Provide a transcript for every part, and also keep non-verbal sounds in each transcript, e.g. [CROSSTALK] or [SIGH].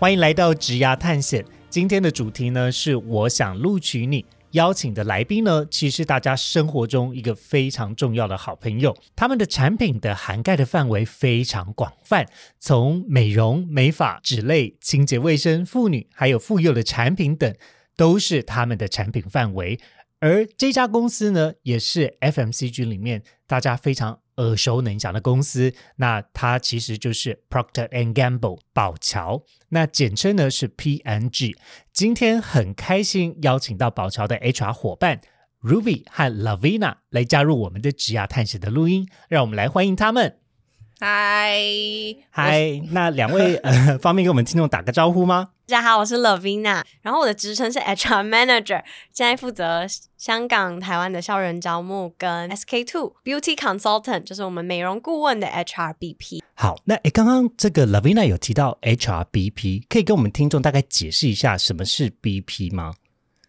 欢迎来到职涯探险。今天的主题呢是我想录取你。邀请的来宾呢，其实大家生活中一个非常重要的好朋友。他们的产品的涵盖的范围非常广泛，从美容、美发、纸类、清洁卫生、妇女，还有妇幼的产品等，都是他们的产品范围。而这家公司呢，也是 FMCG 里面大家非常耳熟能详的公司。那它其实就是 Procter and Gamble 宝乔，那简称呢是 P N G。今天很开心邀请到宝乔的 HR 伙伴 Ruby 和 Lavina 来加入我们的职涯探险的录音，让我们来欢迎他们。嗨嗨，那两位 [LAUGHS] 呃，方便给我们听众打个招呼吗？大家好，我是 Lavina，然后我的职称是 HR Manager，现在负责香港、台湾的校园招募跟 SK Two Beauty Consultant，就是我们美容顾问的 HRBP。好，那诶，刚刚这个 Lavina 有提到 HRBP，可以跟我们听众大概解释一下什么是 BP 吗？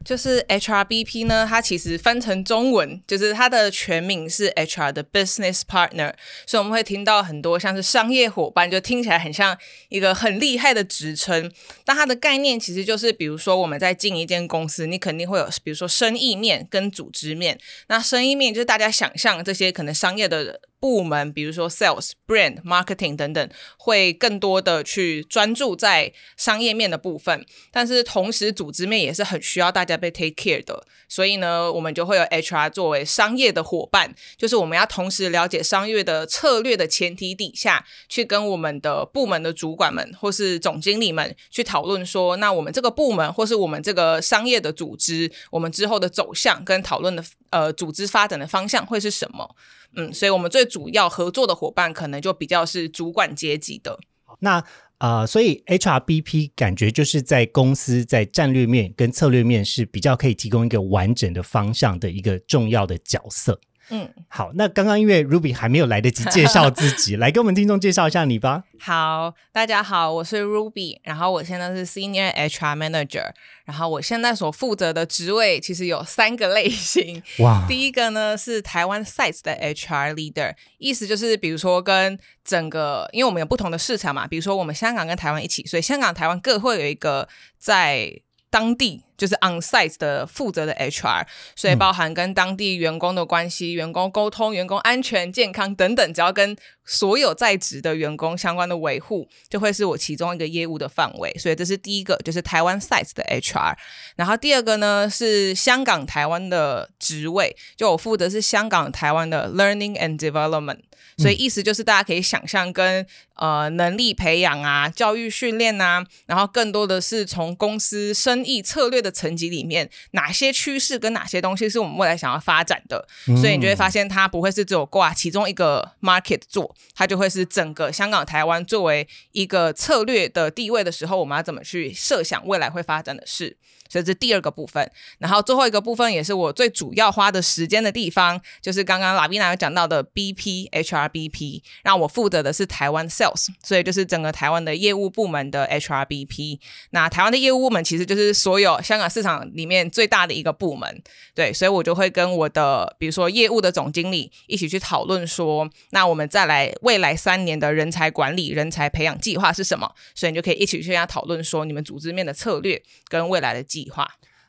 就是 HRBP 呢，它其实翻成中文，就是它的全名是 HR 的 Business Partner，所以我们会听到很多像是商业伙伴，就听起来很像一个很厉害的职称。但它的概念其实就是，比如说我们在进一间公司，你肯定会有，比如说生意面跟组织面。那生意面就是大家想象这些可能商业的。部门，比如说 sales、brand、marketing 等等，会更多的去专注在商业面的部分，但是同时组织面也是很需要大家被 take care 的，所以呢，我们就会有 HR 作为商业的伙伴，就是我们要同时了解商业的策略的前提底下，去跟我们的部门的主管们或是总经理们去讨论说，那我们这个部门或是我们这个商业的组织，我们之后的走向跟讨论的呃组织发展的方向会是什么？嗯，所以我们最主要合作的伙伴可能就比较是主管阶级的。那啊，所以 HRBP 感觉就是在公司在战略面跟策略面是比较可以提供一个完整的方向的一个重要的角色。嗯，好，那刚刚因为 Ruby 还没有来得及介绍自己，[LAUGHS] 来跟我们听众介绍一下你吧。好，大家好，我是 Ruby，然后我现在是 Senior HR Manager，然后我现在所负责的职位其实有三个类型。哇，第一个呢是台湾 Sites 的 HR Leader，意思就是比如说跟整个，因为我们有不同的市场嘛，比如说我们香港跟台湾一起，所以香港、台湾各会有一个在。当地就是 on site 的负责的 HR，所以包含跟当地员工的关系、员工沟通、员工安全健康等等，只要跟所有在职的员工相关的维护，就会是我其中一个业务的范围。所以这是第一个，就是台湾 site 的 HR。然后第二个呢是香港台湾的职位，就我负责是香港台湾的 learning and development。所以意思就是大家可以想象跟呃能力培养啊、教育训练啊，然后更多的是从公司生意策略的层级里面，哪些趋势跟哪些东西是我们未来想要发展的。所以你就会发现，它不会是只有挂其中一个 market 做，它就会是整个香港、台湾作为一个策略的地位的时候，我们要怎么去设想未来会发展的事。所以这是第二个部分，然后最后一个部分也是我最主要花的时间的地方，就是刚刚拉比娜有讲到的 BP HRBP，那我负责的是台湾 Sales，所以就是整个台湾的业务部门的 HRBP。那台湾的业务部门其实就是所有香港市场里面最大的一个部门，对，所以我就会跟我的比如说业务的总经理一起去讨论说，那我们再来未来三年的人才管理、人才培养计划是什么？所以你就可以一起去跟他讨论说，你们组织面的策略跟未来的计。计划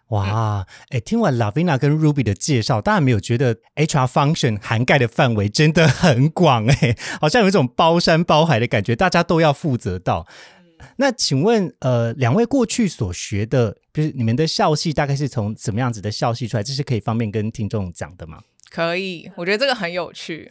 哇，哎，听完 Lavina 跟 Ruby 的介绍，大家没有觉得 HR function 涵盖的范围真的很广哎，[LAUGHS] 好像有一种包山包海的感觉，大家都要负责到。那请问，呃，两位过去所学的，就是你们的校系大概是从什么样子的校系出来？这是可以方便跟听众讲的吗？可以，我觉得这个很有趣。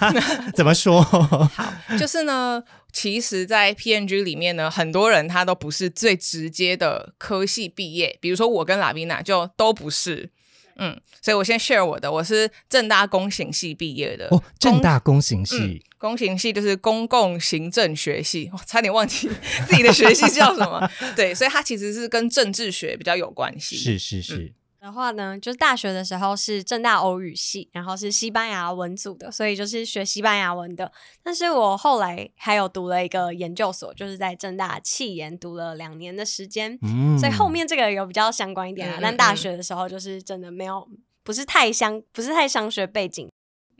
[LAUGHS] 怎么说？[LAUGHS] 好，就是呢，其实，在 PNG 里面呢，很多人他都不是最直接的科系毕业，比如说我跟拉比娜就都不是。嗯，所以我先 share 我的，我是正大公行系毕业的。哦，正大公行系，公行系就是公共行政学系，我，[LAUGHS] 差点忘记自己的学系叫什么。对，所以它其实是跟政治学比较有关系。是是是。的话呢，就是大学的时候是正大欧语系，然后是西班牙文组的，所以就是学西班牙文的。但是我后来还有读了一个研究所，就是在正大气研读了两年的时间，所以后面这个有比较相关一点啊。但大学的时候就是真的没有，不是太相，不是太商学背景。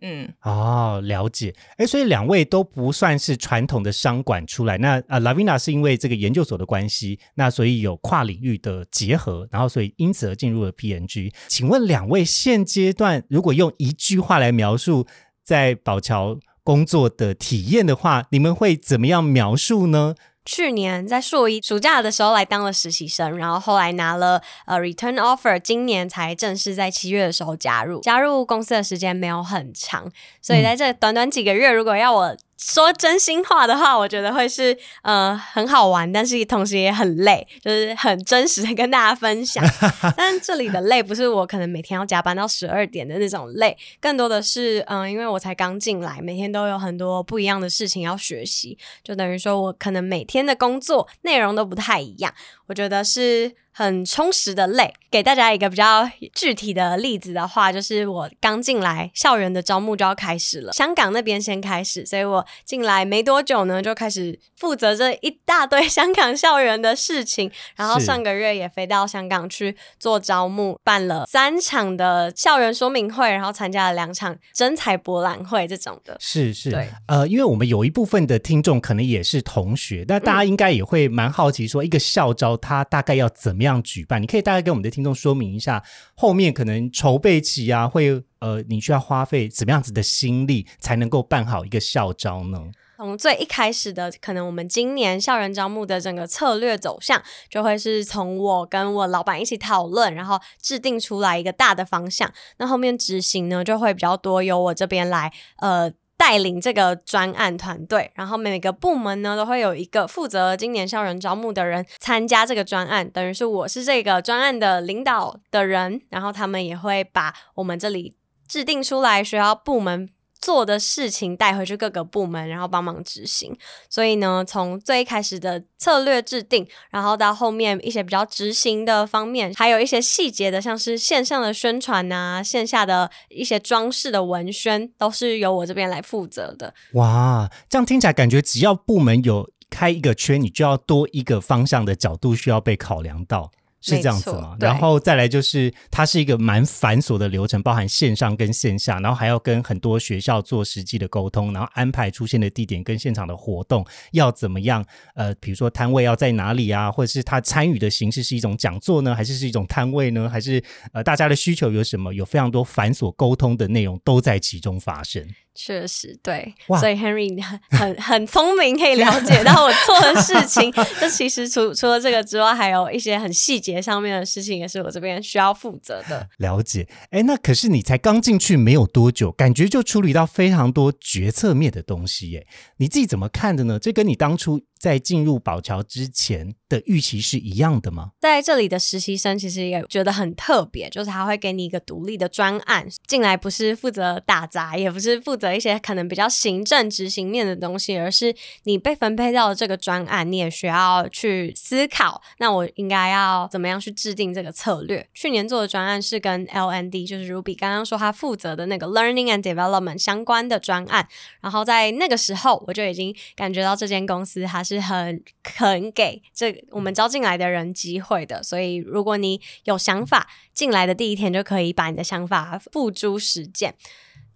嗯，哦，了解。哎，所以两位都不算是传统的商管出来。那啊，Lavina 是因为这个研究所的关系，那所以有跨领域的结合，然后所以因此而进入了 PNG。请问两位现阶段如果用一句话来描述在宝桥工作的体验的话，你们会怎么样描述呢？去年在硕一暑假的时候来当了实习生，然后后来拿了呃 return offer，今年才正式在七月的时候加入。加入公司的时间没有很长，所以在这短短几个月，如果要我。说真心话的话，我觉得会是呃很好玩，但是同时也很累，就是很真实的跟大家分享。[LAUGHS] 但这里的累不是我可能每天要加班到十二点的那种累，更多的是嗯，因为我才刚进来，每天都有很多不一样的事情要学习，就等于说我可能每天的工作内容都不太一样。我觉得是。很充实的累，给大家一个比较具体的例子的话，就是我刚进来，校园的招募就要开始了。香港那边先开始，所以我进来没多久呢，就开始负责这一大堆香港校园的事情。然后上个月也飞到香港去做招募，办了三场的校园说明会，然后参加了两场真才博览会这种的。是是，对，呃，因为我们有一部分的听众可能也是同学，那大家应该也会蛮好奇，说一个校招他大概要怎么。怎样举办？你可以大概跟我们的听众说明一下，后面可能筹备期啊，会呃，你需要花费怎么样子的心力才能够办好一个校招呢？从最一开始的，可能我们今年校园招募的整个策略走向，就会是从我跟我老板一起讨论，然后制定出来一个大的方向。那后面执行呢，就会比较多由我这边来呃。带领这个专案团队，然后每个部门呢都会有一个负责今年校园招募的人参加这个专案，等于是我是这个专案的领导的人，然后他们也会把我们这里制定出来学校部门。做的事情带回去各个部门，然后帮忙执行。所以呢，从最开始的策略制定，然后到后面一些比较执行的方面，还有一些细节的，像是线上的宣传啊，线下的一些装饰的文宣，都是由我这边来负责的。哇，这样听起来感觉只要部门有开一个圈，你就要多一个方向的角度需要被考量到。是这样子吗？然后再来就是，它是一个蛮繁琐的流程，包含线上跟线下，然后还要跟很多学校做实际的沟通，然后安排出现的地点跟现场的活动要怎么样？呃，比如说摊位要在哪里啊，或者是他参与的形式是一种讲座呢，还是是一种摊位呢？还是呃，大家的需求有什么？有非常多繁琐沟通的内容都在其中发生。确实对，所以 Henry 很很 [LAUGHS] 很聪明，可以了解到我做的事情。[LAUGHS] 就其实除除了这个之外，还有一些很细节上面的事情，也是我这边需要负责的。了解，哎，那可是你才刚进去没有多久，感觉就处理到非常多决策面的东西，耶，你自己怎么看的呢？这跟你当初。在进入宝桥之前的预期是一样的吗？在这里的实习生其实也觉得很特别，就是他会给你一个独立的专案，进来不是负责打杂，也不是负责一些可能比较行政执行面的东西，而是你被分配到这个专案，你也需要去思考，那我应该要怎么样去制定这个策略。去年做的专案是跟 LND，就是 Ruby 刚刚说他负责的那个 Learning and Development 相关的专案，然后在那个时候我就已经感觉到这间公司它。是很肯给这我们招进来的人机会的，所以如果你有想法，进来的第一天就可以把你的想法付诸实践。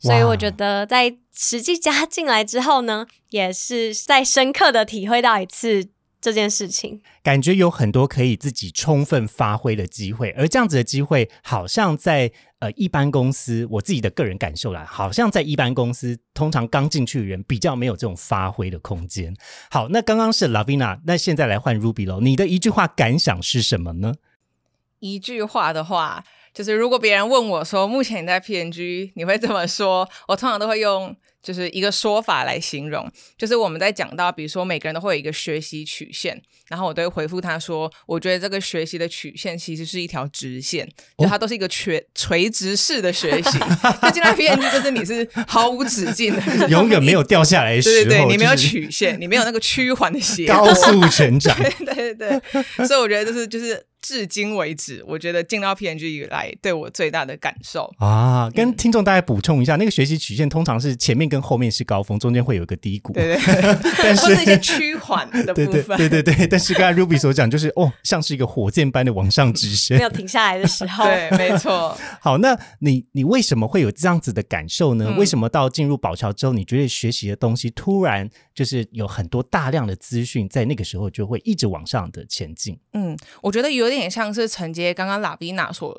所以我觉得在实际加进来之后呢，[LAUGHS] 也是再深刻的体会到一次。这件事情，感觉有很多可以自己充分发挥的机会，而这样子的机会，好像在呃一般公司，我自己的个人感受啦，好像在一般公司，通常刚进去的人比较没有这种发挥的空间。好，那刚刚是 Lavina，那现在来换 Ruby 喽，你的一句话感想是什么呢？一句话的话，就是如果别人问我说，目前你在 PNG，你会怎么说？我通常都会用。就是一个说法来形容，就是我们在讲到，比如说每个人都会有一个学习曲线，然后我都会回复他说，我觉得这个学习的曲线其实是一条直线，就它都是一个垂垂直式的学习。[LAUGHS] 就进到 P N G 就是你是毫无止境的，[LAUGHS] 永远没有掉下来的时候，对对对，你没有曲线，你没有那个趋缓的斜高速成长，[LAUGHS] 对对对，所以我觉得就是就是。至今为止，我觉得进到 P N G 以来，对我最大的感受啊，跟听众大家补充一下，那个学习曲线通常是前面跟后面是高峰，中间会有一个低谷，对对，[LAUGHS] 但是一些趋缓的部分，对对对。[LAUGHS] 但是刚才 Ruby 所讲，就是哦，像是一个火箭般的往上直升，没有停下来的时候，[LAUGHS] 对，没错。[LAUGHS] 好，那你你为什么会有这样子的感受呢？为什么到进入宝桥之后，你觉得学习的东西突然就是有很多大量的资讯，在那个时候就会一直往上的前进？嗯，我觉得有点像是承。接刚刚拉比娜所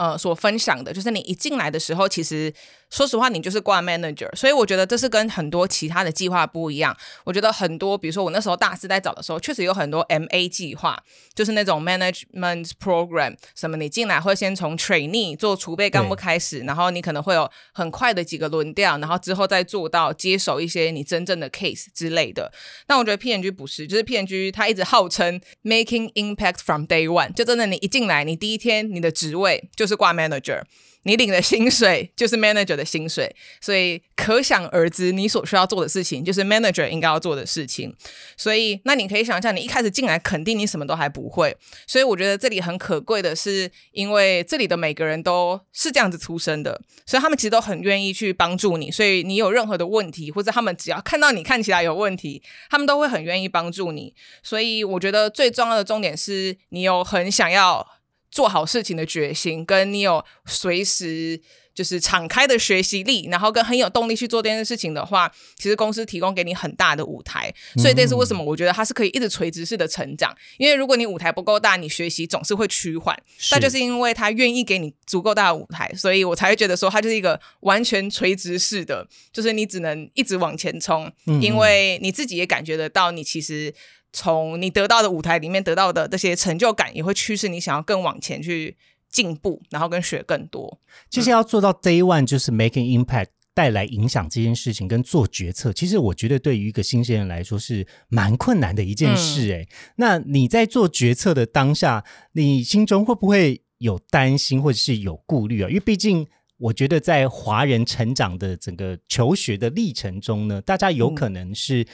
呃所分享的，就是你一进来的时候，其实。说实话，你就是挂 manager，所以我觉得这是跟很多其他的计划不一样。我觉得很多，比如说我那时候大四在找的时候，确实有很多 MA 计划，就是那种 management program，什么你进来会先从 trainee 做储备干部开始，然后你可能会有很快的几个轮调，然后之后再做到接手一些你真正的 case 之类的。但我觉得 PNG 不是，就是 PNG 它一直号称 making impact from day one，就真的你一进来，你第一天你的职位就是是挂 manager。你领的薪水就是 manager 的薪水，所以可想而知，你所需要做的事情就是 manager 应该要做的事情。所以，那你可以想象，你一开始进来，肯定你什么都还不会。所以，我觉得这里很可贵的是，因为这里的每个人都是这样子出生的，所以他们其实都很愿意去帮助你。所以，你有任何的问题，或者他们只要看到你看起来有问题，他们都会很愿意帮助你。所以，我觉得最重要的重点是你有很想要。做好事情的决心，跟你有随时就是敞开的学习力，然后跟很有动力去做这件事情的话，其实公司提供给你很大的舞台。所以这是为什么我觉得它是可以一直垂直式的成长。因为如果你舞台不够大，你学习总是会趋缓。那就是因为他愿意给你足够大的舞台，所以我才会觉得说它就是一个完全垂直式的，就是你只能一直往前冲，因为你自己也感觉得到，你其实。从你得到的舞台里面得到的这些成就感，也会驱使你想要更往前去进步，然后跟学更多。其实要做到 day one 就是 making impact 带来影响这件事情，跟做决策，其实我觉得对于一个新鲜人来说是蛮困难的一件事。哎，那你在做决策的当下，你心中会不会有担心或者是有顾虑啊？因为毕竟我觉得在华人成长的整个求学的历程中呢，大家有可能是。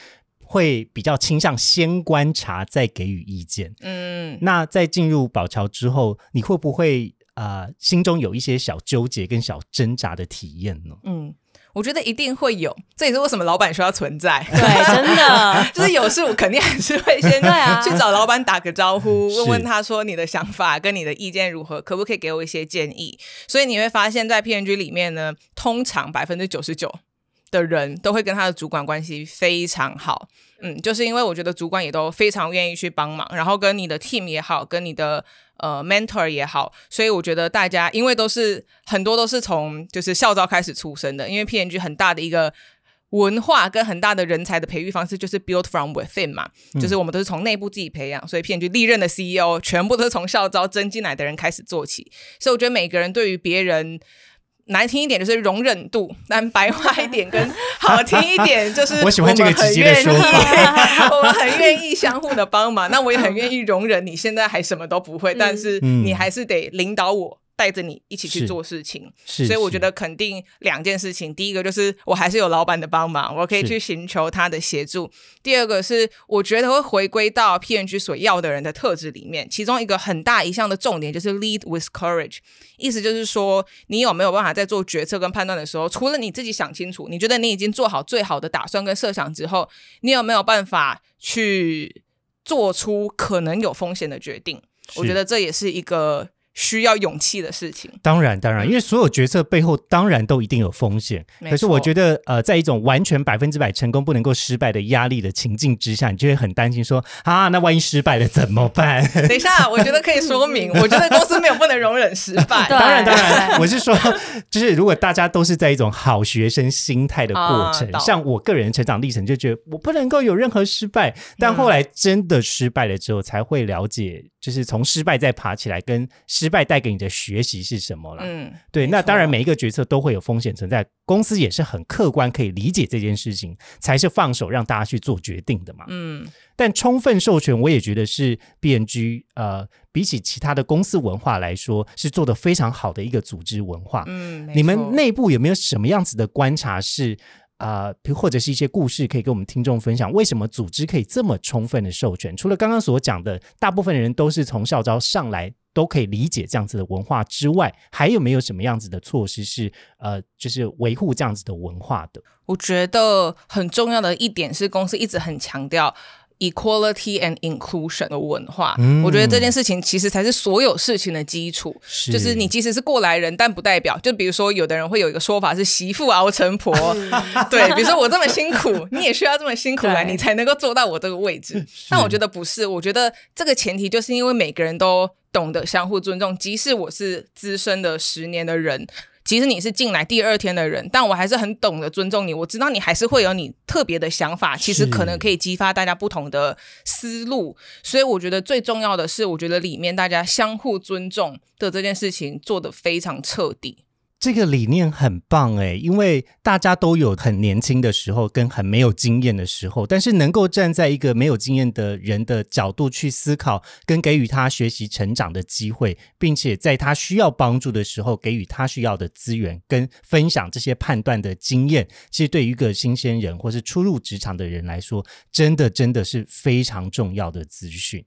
会比较倾向先观察再给予意见。嗯，那在进入宝桥之后，你会不会啊心中有一些小纠结跟小挣扎的体验呢？嗯，我觉得一定会有，这也是为什么老板说要存在。对，[LAUGHS] 真的就是有事我肯定还是会先 [LAUGHS] 去找老板打个招呼，问问他说你的想法跟你的意见如何，可不可以给我一些建议？所以你会发现在 P N G 里面呢，通常百分之九十九。的人都会跟他的主管关系非常好，嗯，就是因为我觉得主管也都非常愿意去帮忙，然后跟你的 team 也好，跟你的呃 mentor 也好，所以我觉得大家因为都是很多都是从就是校招开始出生的，因为 P N G 很大的一个文化跟很大的人才的培育方式就是 build from within 嘛，就是我们都是从内部自己培养，所以 P N G 历任的 CEO 全部都是从校招征进来的人开始做起，所以我觉得每个人对于别人。难听一点就是容忍度，但白话一点跟好听一点就是 [LAUGHS] 我喜欢这个直接的说法。[LAUGHS] 我们很愿意相互的帮忙，那我也很愿意容忍你现在还什么都不会，但是你还是得领导我。带着你一起去做事情，所以我觉得肯定两件事情。第一个就是我还是有老板的帮忙，我可以去寻求他的协助。第二个是我觉得会回归到 P N G 所要的人的特质里面，其中一个很大一项的重点就是 lead with courage，意思就是说你有没有办法在做决策跟判断的时候，除了你自己想清楚，你觉得你已经做好最好的打算跟设想之后，你有没有办法去做出可能有风险的决定？我觉得这也是一个。需要勇气的事情，当然当然，因为所有决策背后当然都一定有风险。可是我觉得，呃，在一种完全百分之百成功不能够失败的压力的情境之下，你就会很担心说啊，那万一失败了怎么办？[LAUGHS] 等一下，我觉得可以说明，[LAUGHS] 我觉得公司没有不能容忍失败。当然当然，我是说，就是如果大家都是在一种好学生心态的过程，像我个人成长历程，就觉得我不能够有任何失败。但后来真的失败了之后，才会了解。就是从失败再爬起来，跟失败带给你的学习是什么了？嗯，对。那当然，每一个决策都会有风险存在，公司也是很客观可以理解这件事情，才是放手让大家去做决定的嘛。嗯，但充分授权，我也觉得是 B N G 呃，比起其他的公司文化来说，是做的非常好的一个组织文化。嗯，你们内部有没有什么样子的观察是？啊，或者是一些故事，可以跟我们听众分享，为什么组织可以这么充分的授权？除了刚刚所讲的，大部分人都是从校招上来，都可以理解这样子的文化之外，还有没有什么样子的措施是呃，就是维护这样子的文化的？我觉得很重要的一点是，公司一直很强调。Equality and inclusion 的文化，我觉得这件事情其实才是所有事情的基础。就是你即使是过来人，但不代表，就比如说有的人会有一个说法是“媳妇熬成婆”，[LAUGHS] 对，比如说我这么辛苦，[LAUGHS] 你也需要这么辛苦来，你才能够做到我这个位置。[LAUGHS] 但我觉得不是，我觉得这个前提就是因为每个人都懂得相互尊重，即使我是资深的十年的人。即使你是进来第二天的人，但我还是很懂得尊重你。我知道你还是会有你特别的想法，其实可能可以激发大家不同的思路。所以我觉得最重要的是，我觉得里面大家相互尊重的这件事情做得非常彻底。这个理念很棒哎，因为大家都有很年轻的时候跟很没有经验的时候，但是能够站在一个没有经验的人的角度去思考，跟给予他学习成长的机会，并且在他需要帮助的时候给予他需要的资源，跟分享这些判断的经验，其实对于一个新鲜人或是初入职场的人来说，真的真的是非常重要的资讯。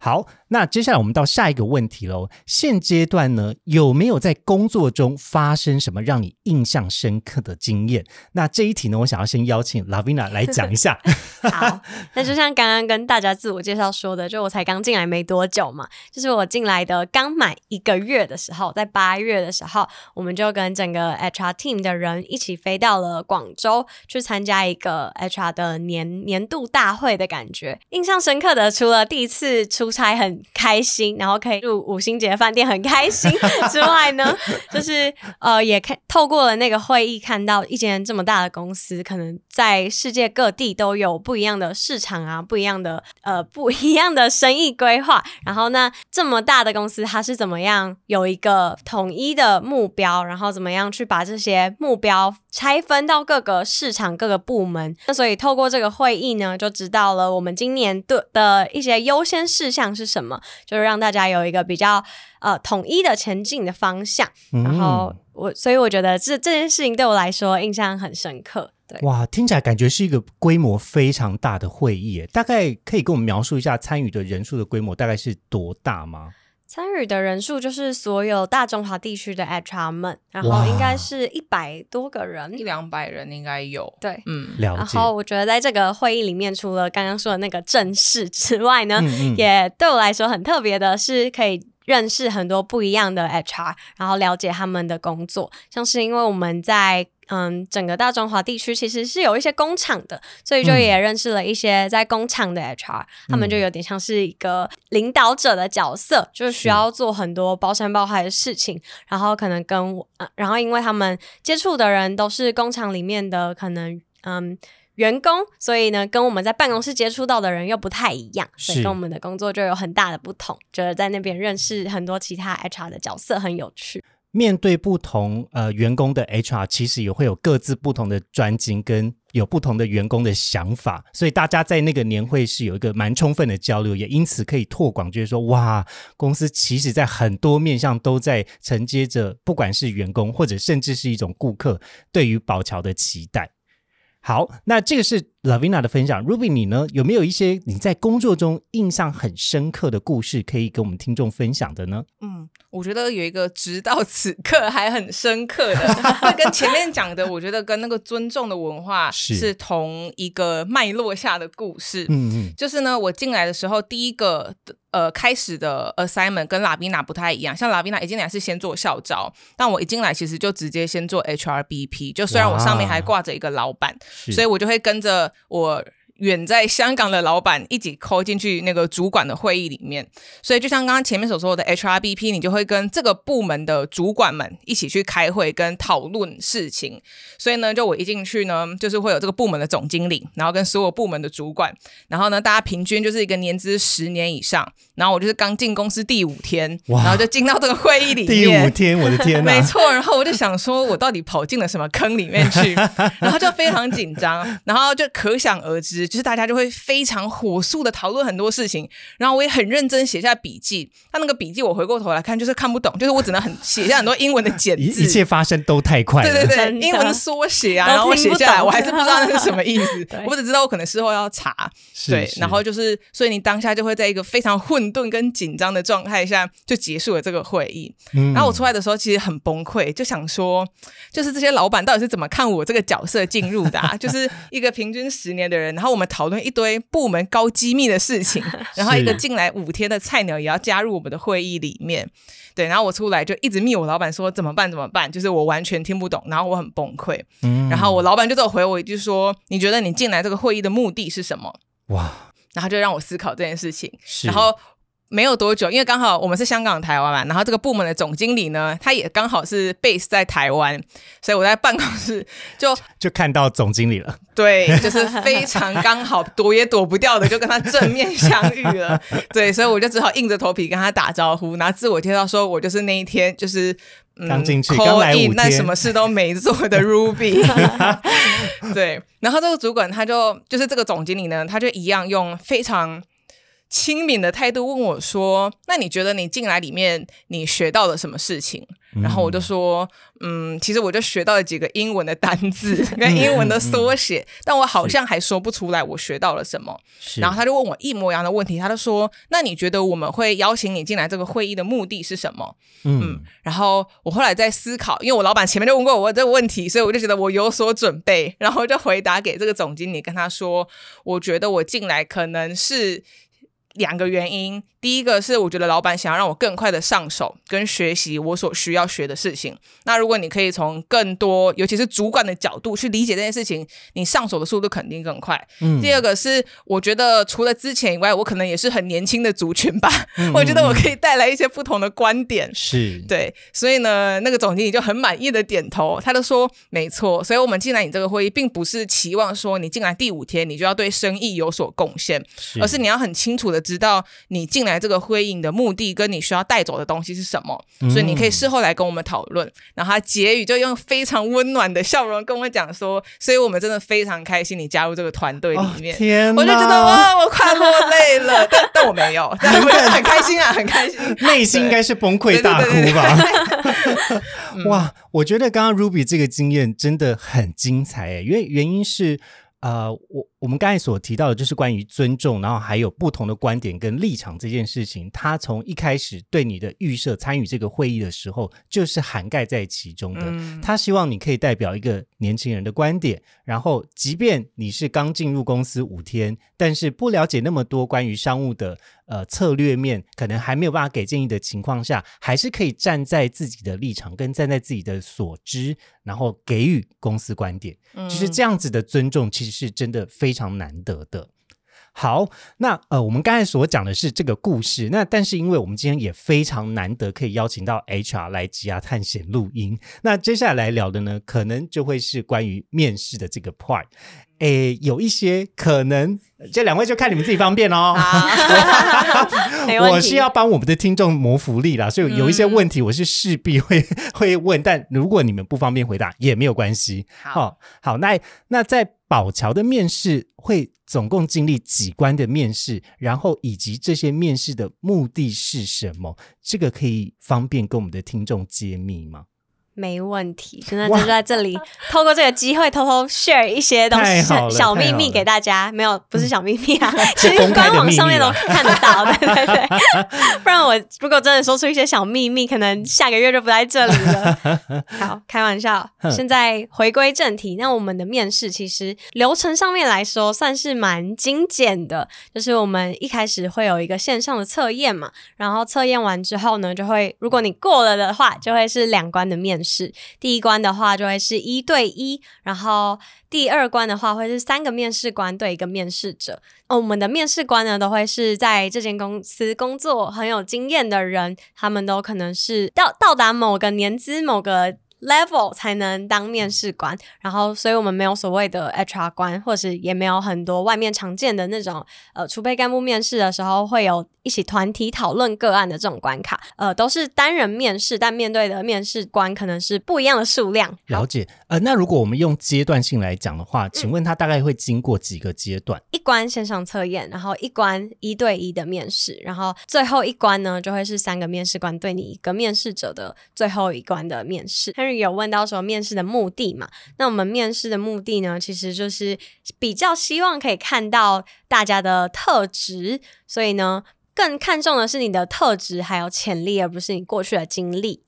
好，那接下来我们到下一个问题喽。现阶段呢，有没有在工作中发生什么让你印象深刻的经验？那这一题呢，我想要先邀请 Lavina 来讲一下。[LAUGHS] 好，那就像刚刚跟大家自我介绍说的，就我才刚进来没多久嘛，就是我进来的刚满一个月的时候，在八月的时候，我们就跟整个 HR team 的人一起飞到了广州，去参加一个 HR 的年年度大会的感觉。印象深刻的，除了第一次。出差很开心，然后可以住五星级饭店很开心 [LAUGHS] 之外呢，就是呃，也看透过了那个会议，看到一间这么大的公司，可能在世界各地都有不一样的市场啊，不一样的呃不一样的生意规划。然后呢，这么大的公司，它是怎么样有一个统一的目标，然后怎么样去把这些目标拆分到各个市场、各个部门？那所以透过这个会议呢，就知道了我们今年对的一些优先。事项是什么？就是让大家有一个比较呃统一的前进的方向。然后我，所以我觉得这这件事情对我来说印象很深刻。对，哇，听起来感觉是一个规模非常大的会议。大概可以跟我们描述一下参与的人数的规模大概是多大吗？参与的人数就是所有大中华地区的 HR 们，然后应该是一百多个人，一两百人应该有。对，嗯，然后我觉得在这个会议里面，除了刚刚说的那个正式之外呢，也对我来说很特别的是可以。认识很多不一样的 HR，然后了解他们的工作，像是因为我们在嗯整个大中华地区其实是有一些工厂的，所以就也认识了一些在工厂的 HR，他们就有点像是一个领导者的角色，就是需要做很多包山包海的事情，然后可能跟我，然后因为他们接触的人都是工厂里面的，可能嗯。员工，所以呢，跟我们在办公室接触到的人又不太一样，所以跟我们的工作就有很大的不同。觉得在那边认识很多其他 HR 的角色很有趣。面对不同呃员工的 HR，其实也会有各自不同的专精，跟有不同的员工的想法，所以大家在那个年会是有一个蛮充分的交流，也因此可以拓广，就是说哇，公司其实在很多面向都在承接着，不管是员工或者甚至是一种顾客对于宝桥的期待。好，那这个是 Lavina 的分享。Ruby，你呢？有没有一些你在工作中印象很深刻的故事可以跟我们听众分享的呢？嗯，我觉得有一个直到此刻还很深刻的，[LAUGHS] 跟前面讲的，我觉得跟那个尊重的文化是同一个脉络下的故事。嗯嗯，就是呢，我进来的时候第一个。呃，开始的 assignment 跟拉比娜不太一样，像拉比娜一进来是先做校招，但我一进来其实就直接先做 HRBP，就虽然我上面还挂着一个老板，所以我就会跟着我远在香港的老板一起扣进去那个主管的会议里面，所以就像刚刚前面所说的 HRBP，你就会跟这个部门的主管们一起去开会跟讨论事情。所以呢，就我一进去呢，就是会有这个部门的总经理，然后跟所有部门的主管，然后呢，大家平均就是一个年资十年以上。然后我就是刚进公司第五天，然后就进到这个会议里面。第五天，我的天没错。然后我就想说，我到底跑进了什么坑里面去？然后就非常紧张，然后就可想而知，就是大家就会非常火速的讨论很多事情。然后我也很认真写下笔记。他那个笔记我回过头来看，就是看不懂，就是我只能很写下很多英文的简字。一切发生都太快了。对对对，英文的缩写啊，然后我写下来，我还是不知道那是什么意思。[LAUGHS] 我只知道我可能事后要查。对，然后就是，所以你当下就会在一个非常混沌跟紧张。的状态下就结束了这个会议，然后我出来的时候其实很崩溃，就想说，就是这些老板到底是怎么看我这个角色进入的？啊就是一个平均十年的人，然后我们讨论一堆部门高机密的事情，[LAUGHS] 然后一个进来五天的菜鸟也要加入我们的会议里面，对，然后我出来就一直密我老板说怎么办怎么办，就是我完全听不懂，然后我很崩溃，然后我老板就这回我一句说，你觉得你进来这个会议的目的是什么？哇，然后就让我思考这件事情，然后。没有多久，因为刚好我们是香港、台湾嘛，然后这个部门的总经理呢，他也刚好是 base 在台湾，所以我在办公室就就看到总经理了。对，就是非常刚好，躲也躲不掉的，就跟他正面相遇了。[LAUGHS] 对，所以我就只好硬着头皮跟他打招呼，然后自我介绍说，我就是那一天就是刚进去、刚来五那什么事都没做的 Ruby。[LAUGHS] 对，然后这个主管他就就是这个总经理呢，他就一样用非常。亲民的态度问我说：“那你觉得你进来里面，你学到了什么事情？”然后我就说，嗯，其实我就学到了几个英文的单字 [LAUGHS] 跟英文的缩写，但我好像还说不出来我学到了什么。然后他就问我一模一样的问题，他就说，那你觉得我们会邀请你进来这个会议的目的是什么？嗯，然后我后来在思考，因为我老板前面就问过我这个问题，所以我就觉得我有所准备，然后就回答给这个总经理，跟他说，我觉得我进来可能是。两个原因。第一个是我觉得老板想要让我更快的上手跟学习我所需要学的事情。那如果你可以从更多，尤其是主管的角度去理解这件事情，你上手的速度肯定更快。嗯。第二个是我觉得除了之前以外，我可能也是很年轻的族群吧。嗯。我觉得我可以带来一些不同的观点。是。对。所以呢，那个总经理就很满意的点头，他就说：“没错。”所以，我们进来你这个会议，并不是期望说你进来第五天你就要对生意有所贡献，而是你要很清楚的知道你进来这个会议的目的跟你需要带走的东西是什么，所以你可以事后来跟我们讨论。然后他结语就用非常温暖的笑容跟我讲说：“所以我们真的非常开心你加入这个团队里面。”天，我就觉得哇，我快落泪了。[LAUGHS] 但但我没有，但 [LAUGHS] 我很开心啊，很开心。内心应该是崩溃大哭吧？哇，我觉得刚刚 Ruby 这个经验真的很精彩诶，因为原因是。呃，我我们刚才所提到的，就是关于尊重，然后还有不同的观点跟立场这件事情，他从一开始对你的预设，参与这个会议的时候，就是涵盖在其中的。他希望你可以代表一个年轻人的观点，然后即便你是刚进入公司五天，但是不了解那么多关于商务的。呃，策略面可能还没有办法给建议的情况下，还是可以站在自己的立场，跟站在自己的所知，然后给予公司观点，就是这样子的尊重，其实是真的非非常难得的。好，那呃，我们刚才所讲的是这个故事，那但是因为我们今天也非常难得可以邀请到 HR 来吉亚探险录音，那接下来聊的呢，可能就会是关于面试的这个 part。诶，有一些可能，这两位就看你们自己方便哦。[LAUGHS] 我是要帮我们的听众谋福利啦，所以有一些问题我是势必会会问，但如果你们不方便回答也没有关系。好，好，那那在宝桥的面试会总共经历几关的面试，然后以及这些面试的目的是什么？这个可以方便跟我们的听众揭秘吗？没问题，[LAUGHS] 真的就在这里，透过这个机会偷偷 share 一些东西，小秘密给大家。没有，不是小秘密啊，其实官网上面都看得到。对对对，[LAUGHS] 不然我如果真的说出一些小秘密，可能下个月就不在这里了。[LAUGHS] 好，开玩笑。现在回归正题，那我们的面试其实流程上面来说算是蛮精简的，就是我们一开始会有一个线上的测验嘛，然后测验完之后呢，就会如果你过了的话，就会是两关的面试。是。第一关的话就会是一对一，然后第二关的话会是三个面试官对一个面试者。哦，我们的面试官呢都会是在这间公司工作很有经验的人，他们都可能是到到达某个年资某个。Level 才能当面试官，然后所以我们没有所谓的 HR 官，或是也没有很多外面常见的那种呃储备干部面试的时候会有一起团体讨论个案的这种关卡，呃都是单人面试，但面对的面试官可能是不一样的数量。了解，呃，那如果我们用阶段性来讲的话，请问他大概会经过几个阶段？一关线上测验，然后一关一对一的面试，然后最后一关呢就会是三个面试官对你一个面试者的最后一关的面试。有问到说面试的目的嘛？那我们面试的目的呢，其实就是比较希望可以看到大家的特质，所以呢，更看重的是你的特质还有潜力，而不是你过去的经历。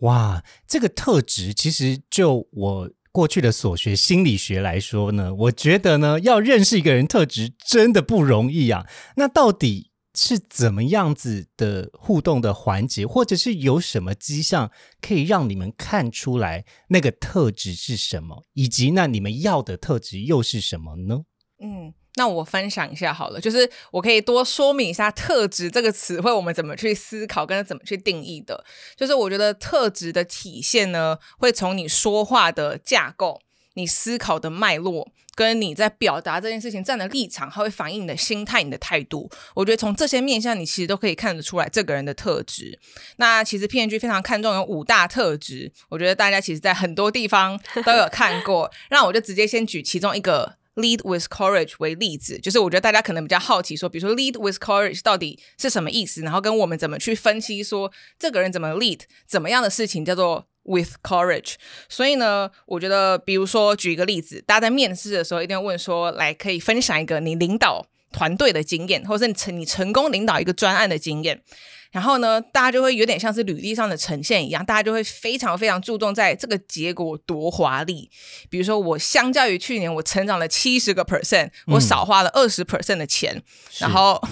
哇，这个特质其实就我过去的所学心理学来说呢，我觉得呢，要认识一个人特质真的不容易啊。那到底？是怎么样子的互动的环节，或者是有什么迹象可以让你们看出来那个特质是什么，以及那你们要的特质又是什么呢？嗯，那我分享一下好了，就是我可以多说明一下“特质”这个词汇，我们怎么去思考跟怎么去定义的。就是我觉得特质的体现呢，会从你说话的架构。你思考的脉络，跟你在表达这件事情站的立场，它会反映你的心态、你的态度。我觉得从这些面向，你其实都可以看得出来这个人的特质。那其实 P N G 非常看重有五大特质，我觉得大家其实在很多地方都有看过。[LAUGHS] 那我就直接先举其中一个 Lead with Courage 为例子，就是我觉得大家可能比较好奇，说比如说 Lead with Courage 到底是什么意思，然后跟我们怎么去分析说这个人怎么 lead，怎么样的事情叫做。With courage，所以呢，我觉得，比如说举一个例子，大家在面试的时候一定要问说，来可以分享一个你领导团队的经验，或者是你成你成功领导一个专案的经验。然后呢，大家就会有点像是履历上的呈现一样，大家就会非常非常注重在这个结果多华丽。比如说，我相较于去年，我成长了七十个 percent，我少花了二十 percent 的钱。然后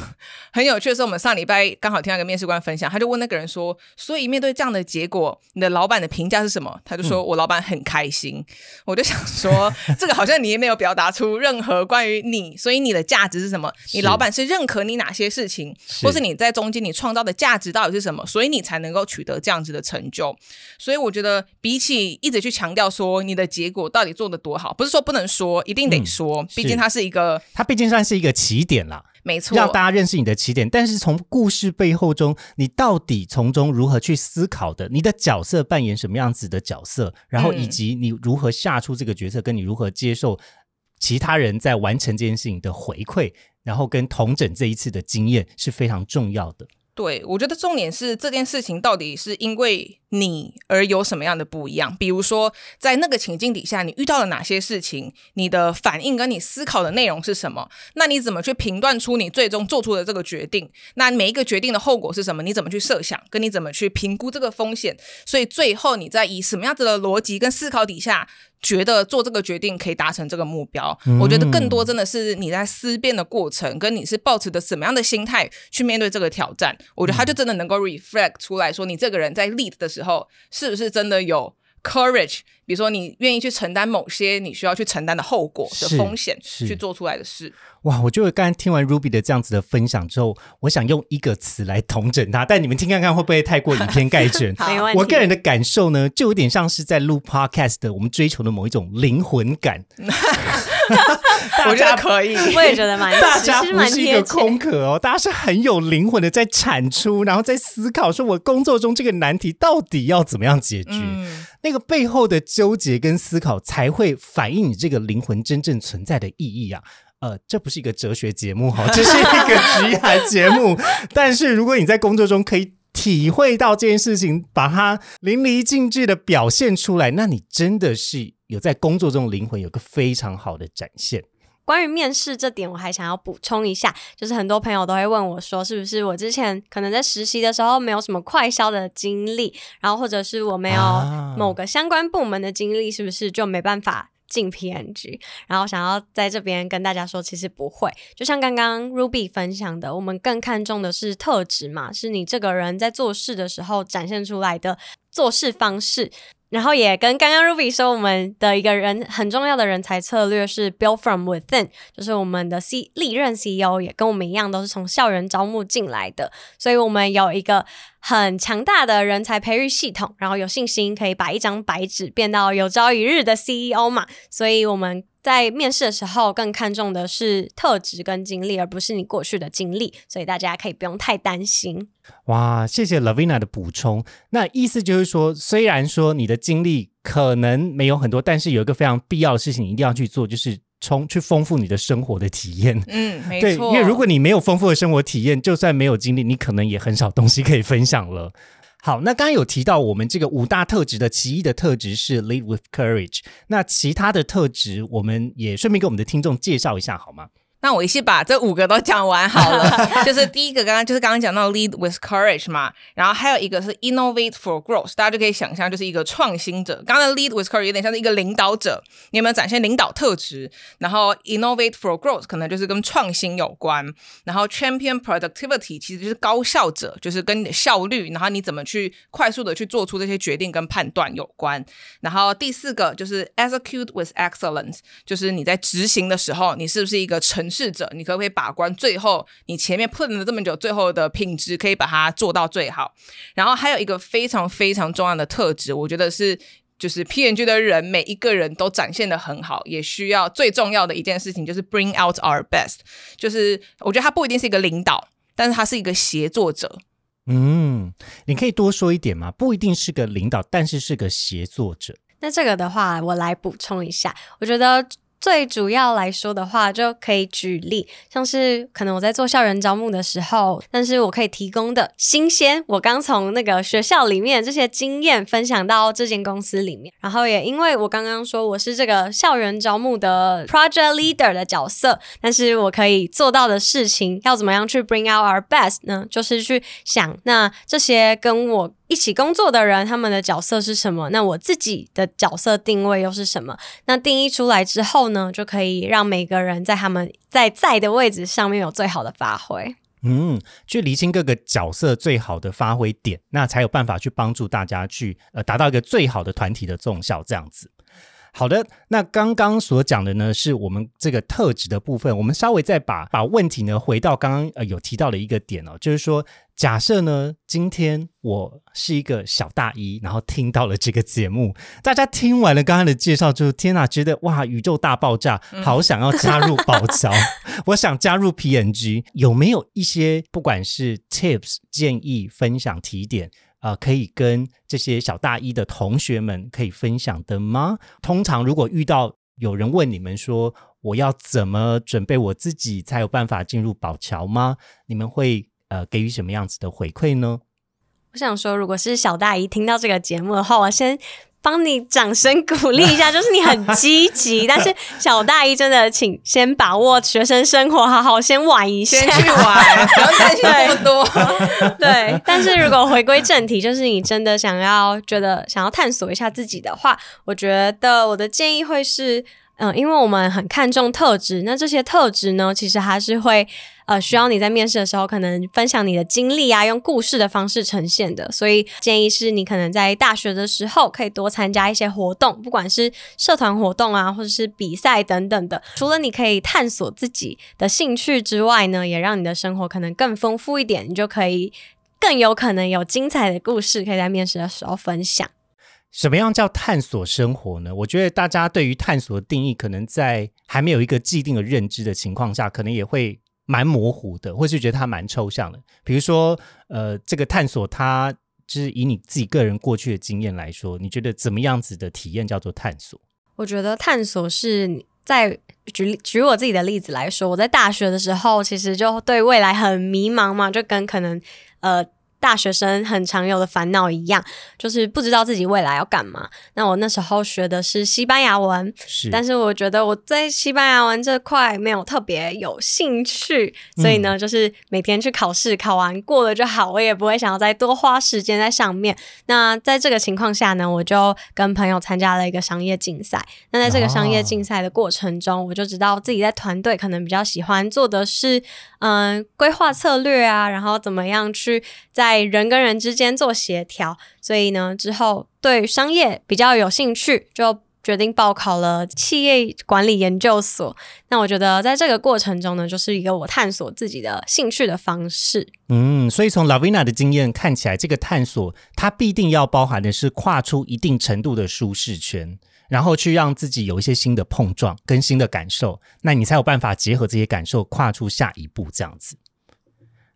很有趣的是，我们上礼拜刚好听到一个面试官分享，他就问那个人说：“所以面对这样的结果，你的老板的评价是什么？”他就说：“我老板很开心。”我就想说，这个好像你也没有表达出任何关于你，所以你的价值是什么？你老板是认可你哪些事情，或是你在中间你创造的价？价值到底是什么？所以你才能够取得这样子的成就。所以我觉得，比起一直去强调说你的结果到底做的多好，不是说不能说，一定得说。毕竟它是一个，它毕竟算是一个起点啦。没错，让大家认识你的起点。但是从故事背后中，你到底从中如何去思考的？你的角色扮演什么样子的角色？然后以及你如何下出这个角色，跟你如何接受其他人在完成这件事情的回馈，然后跟同整这一次的经验是非常重要的。对，我觉得重点是这件事情到底是因为你而有什么样的不一样。比如说，在那个情境底下，你遇到了哪些事情，你的反应跟你思考的内容是什么？那你怎么去评断出你最终做出的这个决定？那每一个决定的后果是什么？你怎么去设想？跟你怎么去评估这个风险？所以最后你在以什么样子的逻辑跟思考底下？觉得做这个决定可以达成这个目标，我觉得更多真的是你在思辨的过程，跟你是抱持的什么样的心态去面对这个挑战。我觉得他就真的能够 reflect 出来说，你这个人在 lead 的时候是不是真的有 courage。比如说，你愿意去承担某些你需要去承担的后果的风险，去做出来的事。哇！我就刚才听完 Ruby 的这样子的分享之后，我想用一个词来统整它，但你们听看看会不会太过以偏概全？[LAUGHS] 没问题。我个人的感受呢，就有点像是在录 Podcast 的我们追求的某一种灵魂感。[LAUGHS] [LAUGHS] 我觉得可以，我也觉得蛮，大家不是一个空壳哦，大家是很有灵魂的在产出，然后在思考，说我工作中这个难题到底要怎么样解决？那个背后的纠结跟思考，才会反映你这个灵魂真正存在的意义啊！呃，这不是一个哲学节目哈，这是一个职业节目。[LAUGHS] 但是如果你在工作中可以体会到这件事情，把它淋漓尽致的表现出来，那你真的是有在工作中灵魂有个非常好的展现。关于面试这点，我还想要补充一下，就是很多朋友都会问我说，是不是我之前可能在实习的时候没有什么快销的经历，然后或者是我没有某个相关部门的经历，是不是就没办法进 PNG？然后想要在这边跟大家说，其实不会。就像刚刚 Ruby 分享的，我们更看重的是特质嘛，是你这个人在做事的时候展现出来的做事方式。然后也跟刚刚 Ruby 说，我们的一个人很重要的人才策略是 build from within，就是我们的 C 历任 CEO 也跟我们一样，都是从校园招募进来的，所以我们有一个很强大的人才培育系统，然后有信心可以把一张白纸变到有朝一日的 CEO 嘛，所以我们。在面试的时候，更看重的是特质跟经历，而不是你过去的经历，所以大家可以不用太担心。哇，谢谢 Lavina 的补充。那意思就是说，虽然说你的经历可能没有很多，但是有一个非常必要的事情，你一定要去做，就是从去丰富你的生活的体验。嗯，没错。因为如果你没有丰富的生活体验，就算没有经历，你可能也很少东西可以分享了。好，那刚刚有提到我们这个五大特质的其一的特质是 lead with courage，那其他的特质我们也顺便给我们的听众介绍一下好吗？那我一起把这五个都讲完好了。[LAUGHS] 就是第一个，刚刚就是刚刚讲到 lead with courage 嘛，然后还有一个是 innovate for growth，大家就可以想象就是一个创新者。刚刚 lead with courage 有点像是一个领导者，你有没有展现领导特质？然后 innovate for growth 可能就是跟创新有关。然后 champion productivity 其实就是高效者，就是跟你的效率，然后你怎么去快速的去做出这些决定跟判断有关。然后第四个就是 execute with excellence，就是你在执行的时候，你是不是一个成试者，你可不可以把关？最后你前面 plan 了这么久，最后的品质可以把它做到最好。然后还有一个非常非常重要的特质，我觉得是就是 P N G 的人每一个人都展现的很好，也需要最重要的一件事情就是 bring out our best。就是我觉得他不一定是一个领导，但是他是一个协作者。嗯，你可以多说一点吗？不一定是个领导，但是是个协作者。那这个的话，我来补充一下，我觉得。最主要来说的话，就可以举例，像是可能我在做校园招募的时候，但是我可以提供的新鲜，我刚从那个学校里面这些经验分享到这间公司里面，然后也因为我刚刚说我是这个校园招募的 project leader 的角色，但是我可以做到的事情要怎么样去 bring out our best 呢？就是去想那这些跟我。一起工作的人，他们的角色是什么？那我自己的角色定位又是什么？那定义出来之后呢，就可以让每个人在他们在在的位置上面有最好的发挥。嗯，去厘清各个角色最好的发挥点，那才有办法去帮助大家去呃达到一个最好的团体的纵效，这样子。好的，那刚刚所讲的呢，是我们这个特质的部分。我们稍微再把把问题呢回到刚刚呃有提到的一个点哦，就是说，假设呢今天我是一个小大一，然后听到了这个节目，大家听完了刚刚的介绍之后，天哪，觉得哇宇宙大爆炸，好想要加入宝桥，我想加入 PNG，有没有一些不管是 tips 建议分享提点？啊，可以跟这些小大一的同学们可以分享的吗？通常如果遇到有人问你们说我要怎么准备我自己才有办法进入宝桥吗？你们会呃给予什么样子的回馈呢？我想说，如果是小大一听到这个节目的话，我先。帮你掌声鼓励一下，就是你很积极，但是小大一真的，请先把握学生生活，好好先玩一下，先去玩，不要担心那么多。[LAUGHS] 对，但是如果回归正题，就是你真的想要觉得想要探索一下自己的话，我觉得我的建议会是。嗯，因为我们很看重特质，那这些特质呢，其实还是会呃需要你在面试的时候可能分享你的经历啊，用故事的方式呈现的。所以建议是你可能在大学的时候可以多参加一些活动，不管是社团活动啊，或者是比赛等等的。除了你可以探索自己的兴趣之外呢，也让你的生活可能更丰富一点，你就可以更有可能有精彩的故事可以在面试的时候分享。什么样叫探索生活呢？我觉得大家对于探索的定义，可能在还没有一个既定的认知的情况下，可能也会蛮模糊的，或是觉得它蛮抽象的。比如说，呃，这个探索，它就是以你自己个人过去的经验来说，你觉得怎么样子的体验叫做探索？我觉得探索是在举举我自己的例子来说，我在大学的时候，其实就对未来很迷茫嘛，就跟可能呃。大学生很常有的烦恼一样，就是不知道自己未来要干嘛。那我那时候学的是西班牙文，是，但是我觉得我在西班牙文这块没有特别有兴趣，所以呢，就是每天去考试，考完过了就好，我也不会想要再多花时间在上面。那在这个情况下呢，我就跟朋友参加了一个商业竞赛。那在这个商业竞赛的过程中，我就知道自己在团队可能比较喜欢做的是，嗯，规划策略啊，然后怎么样去在在人跟人之间做协调，所以呢，之后对商业比较有兴趣，就决定报考了企业管理研究所。那我觉得在这个过程中呢，就是一个我探索自己的兴趣的方式。嗯，所以从 Lavina 的经验看起来，这个探索它必定要包含的是跨出一定程度的舒适圈。然后去让自己有一些新的碰撞跟新的感受，那你才有办法结合这些感受，跨出下一步这样子。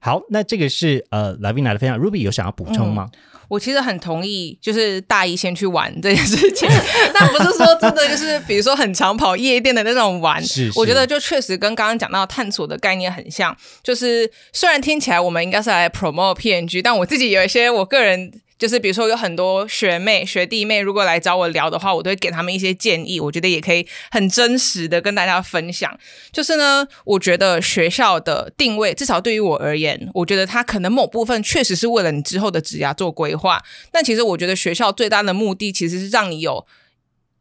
好，那这个是呃，Lavina 的分享，Ruby 有想要补充吗？我其实很同意，就是大一先去玩这件事情，[LAUGHS] 但不是说真的就是比如说很长跑夜店的那种玩。是，我觉得就确实跟刚刚讲到探索的概念很像，就是虽然听起来我们应该是来 promote PNG，但我自己有一些我个人。就是比如说有很多学妹学弟妹，如果来找我聊的话，我都会给他们一些建议。我觉得也可以很真实的跟大家分享。就是呢，我觉得学校的定位，至少对于我而言，我觉得它可能某部分确实是为了你之后的职涯做规划。但其实我觉得学校最大的目的，其实是让你有。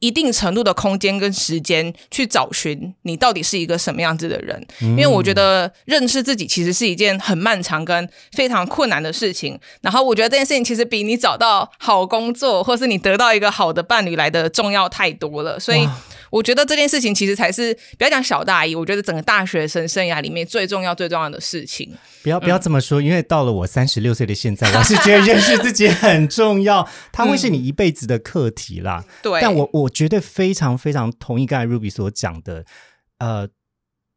一定程度的空间跟时间去找寻你到底是一个什么样子的人，因为我觉得认识自己其实是一件很漫长跟非常困难的事情。然后我觉得这件事情其实比你找到好工作，或是你得到一个好的伴侣来的重要太多了。所以。我觉得这件事情其实才是不要讲小大一，我觉得整个大学生生涯里面最重要、最重要的事情。不要不要这么说，因为到了我三十六岁的现在，我是觉得认识自己很重要，它会是你一辈子的课题啦。对，但我我绝对非常非常同意刚才 Ruby 所讲的，呃，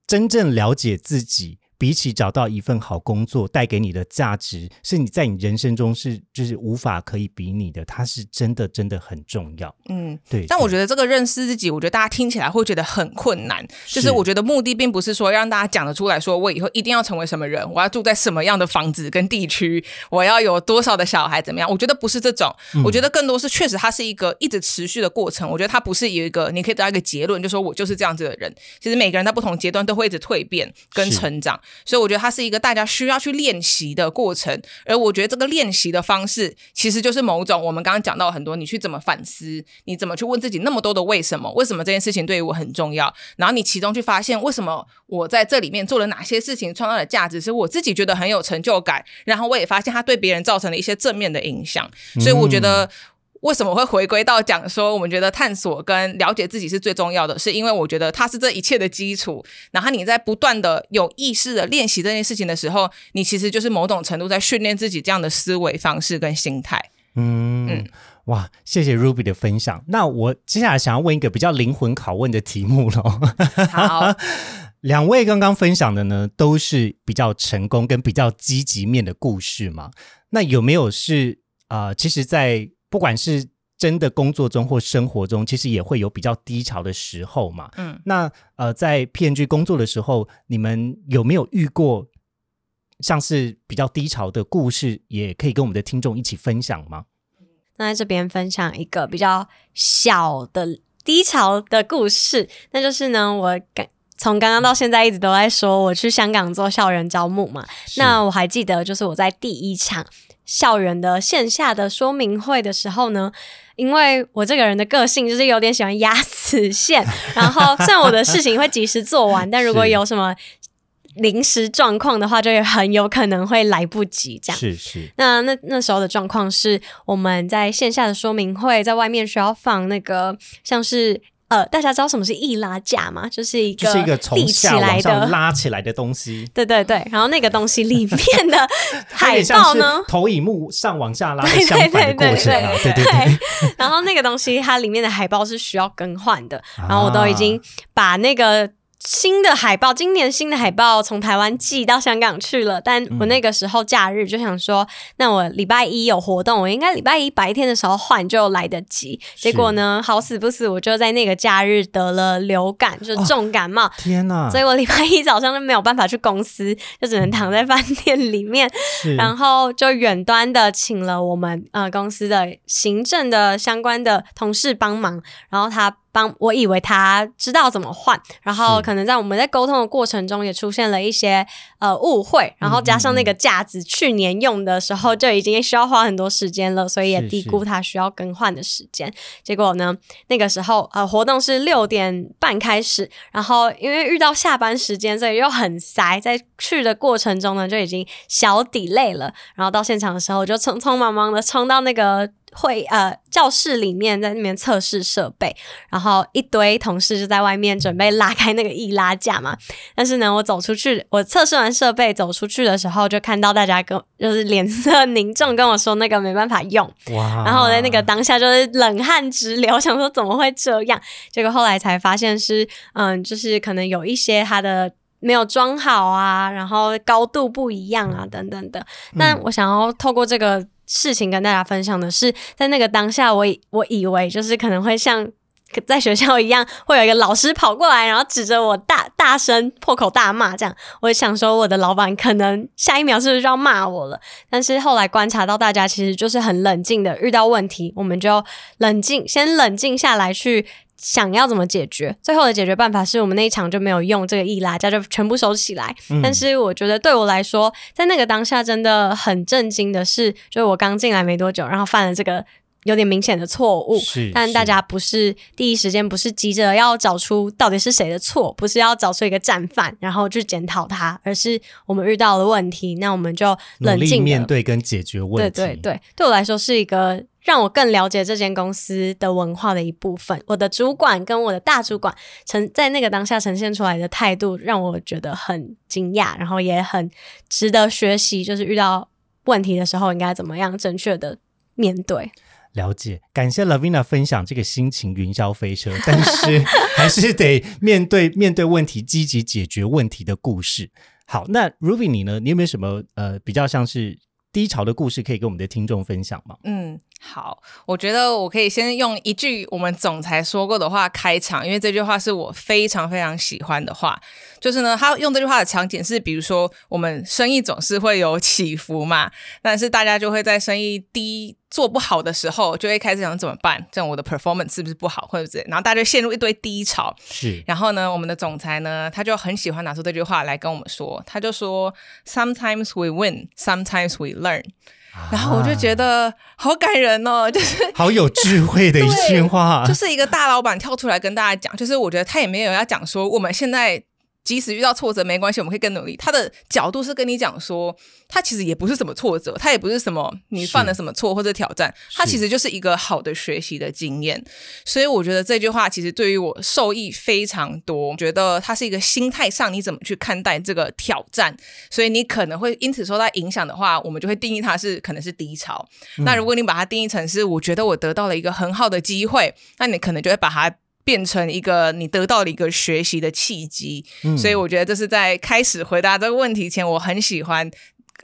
真正了解自己。比起找到一份好工作带给你的价值，是你在你人生中是就是无法可以比拟的，它是真的真的很重要。嗯，对。但我觉得这个认识自己，我觉得大家听起来会觉得很困难。就是我觉得目的并不是说让大家讲得出来说我以后一定要成为什么人，我要住在什么样的房子跟地区，我要有多少的小孩怎么样？我觉得不是这种。我觉得更多是确实它是一个一直持续的过程。我觉得它不是有一个你可以得到一个结论，就说我就是这样子的人。其实每个人在不同阶段都会一直蜕变跟成长。所以我觉得它是一个大家需要去练习的过程，而我觉得这个练习的方式其实就是某种我们刚刚讲到很多，你去怎么反思，你怎么去问自己那么多的为什么？为什么这件事情对于我很重要？然后你其中去发现为什么我在这里面做了哪些事情，创造的价值是我自己觉得很有成就感，然后我也发现它对别人造成了一些正面的影响，所以我觉得。为什么会回归到讲说，我们觉得探索跟了解自己是最重要的，是因为我觉得它是这一切的基础。然后你在不断的有意识的练习这件事情的时候，你其实就是某种程度在训练自己这样的思维方式跟心态。嗯嗯，哇，谢谢 Ruby 的分享。那我接下来想要问一个比较灵魂拷问的题目喽。好，[LAUGHS] 两位刚刚分享的呢，都是比较成功跟比较积极面的故事嘛？那有没有是啊？其实，在不管是真的工作中或生活中，其实也会有比较低潮的时候嘛。嗯，那呃，在 PNG 工作的时候，你们有没有遇过像是比较低潮的故事？也可以跟我们的听众一起分享吗？那在这边分享一个比较小的低潮的故事，那就是呢，我刚从刚刚到现在一直都在说我去香港做校园招募嘛。那我还记得，就是我在第一场。校园的线下的说明会的时候呢，因为我这个人的个性就是有点喜欢压死线，[LAUGHS] 然后虽然我的事情会及时做完，[LAUGHS] 但如果有什么临时状况的话，就很有可能会来不及。这样是是。那那那时候的状况是，我们在线下的说明会，在外面需要放那个像是。呃，大家知道什么是易拉架吗？就是一个就是一个从下往上拉起来的东西。[LAUGHS] 对对对，然后那个东西里面的 [LAUGHS] 海报呢，投影幕上往下拉相反的过程啊，对对对。然后那个东西它里面的海报是需要更换的，[LAUGHS] 然后我都已经把那个。新的海报，今年新的海报从台湾寄到香港去了。但我那个时候假日就想说，那我礼拜一有活动，我应该礼拜一白天的时候换就来得及。结果呢，好死不死，我就在那个假日得了流感，就是重感冒。天哪！所以我礼拜一早上就没有办法去公司，就只能躺在饭店里面，[LAUGHS] 然后就远端的请了我们呃公司的行政的相关的同事帮忙，然后他。帮我以为他知道怎么换，然后可能在我们在沟通的过程中也出现了一些呃误会，然后加上那个架子去年用的时候就已经需要花很多时间了，所以也低估他需要更换的时间。结果呢，那个时候呃活动是六点半开始，然后因为遇到下班时间，所以又很塞，在去的过程中呢就已经小抵累了，然后到现场的时候就匆匆忙忙的冲到那个。会呃教室里面在那边测试设备，然后一堆同事就在外面准备拉开那个易拉架嘛。但是呢，我走出去，我测试完设备走出去的时候，就看到大家跟就是脸色凝重跟我说那个没办法用。哇！然后我在那个当下就是冷汗直流，想说怎么会这样？结果后来才发现是嗯，就是可能有一些它的没有装好啊，然后高度不一样啊，等等的。那我想要透过这个。事情跟大家分享的是，在那个当下，我我以为就是可能会像在学校一样，会有一个老师跑过来，然后指着我大大声破口大骂，这样。我想说，我的老板可能下一秒是不是就要骂我了？但是后来观察到，大家其实就是很冷静的，遇到问题，我们就冷静，先冷静下来去。想要怎么解决？最后的解决办法是我们那一场就没有用这个易拉架，就全部收起来。但是我觉得对我来说，在那个当下真的很震惊的是，就是我刚进来没多久，然后犯了这个有点明显的错误。是，但大家不是第一时间不是急着要找出到底是谁的错，不是要找出一个战犯，然后去检讨他，而是我们遇到了问题，那我们就冷静面对跟解决问题。对对对，对我来说是一个。让我更了解这间公司的文化的一部分。我的主管跟我的大主管呈在那个当下呈现出来的态度，让我觉得很惊讶，然后也很值得学习。就是遇到问题的时候，应该怎么样正确的面对？了解，感谢 Lavina 分享这个心情云霄飞车，[LAUGHS] 但是还是得面对 [LAUGHS] 面对问题，积极解决问题的故事。好，那 Ruby 你呢？你有没有什么呃比较像是？低潮的故事可以跟我们的听众分享吗？嗯，好，我觉得我可以先用一句我们总裁说过的话开场，因为这句话是我非常非常喜欢的话。就是呢，他用这句话的场景是，比如说我们生意总是会有起伏嘛，但是大家就会在生意低做不好的时候，就会开始想怎么办？这样我的 performance 是不是不好，或者然后大家就陷入一堆低潮。是，然后呢，我们的总裁呢，他就很喜欢拿出这句话来跟我们说，他就说：“Sometimes we win, sometimes we learn。”然后我就觉得好感人哦，就是好有智慧的一句话，就是一个大老板跳出来跟大家讲，就是我觉得他也没有要讲说我们现在。即使遇到挫折没关系，我们可以更努力。他的角度是跟你讲说，他其实也不是什么挫折，他也不是什么你犯了什么错或者挑战，他其实就是一个好的学习的经验。所以我觉得这句话其实对于我受益非常多。觉得它是一个心态上你怎么去看待这个挑战，所以你可能会因此受到影响的话，我们就会定义它是可能是低潮。那如果你把它定义成是我觉得我得到了一个很好的机会，那你可能就会把它。变成一个你得到了一个学习的契机，所以我觉得这是在开始回答这个问题前，我很喜欢